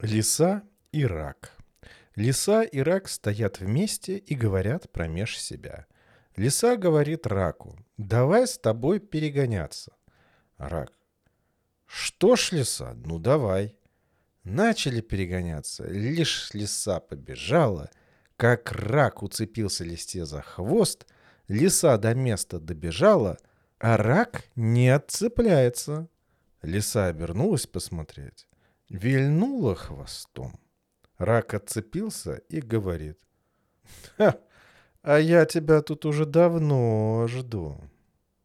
Лиса и рак. Лиса и рак стоят вместе и говорят промеж себя. Лиса говорит раку, давай с тобой перегоняться. Рак, что ж, лиса, ну давай. Начали перегоняться, лишь лиса побежала, как рак уцепился листе за хвост, лиса до места добежала, а рак не отцепляется. Лиса обернулась посмотреть вильнула хвостом. Рак отцепился и говорит. «Ха, а я тебя тут уже давно жду».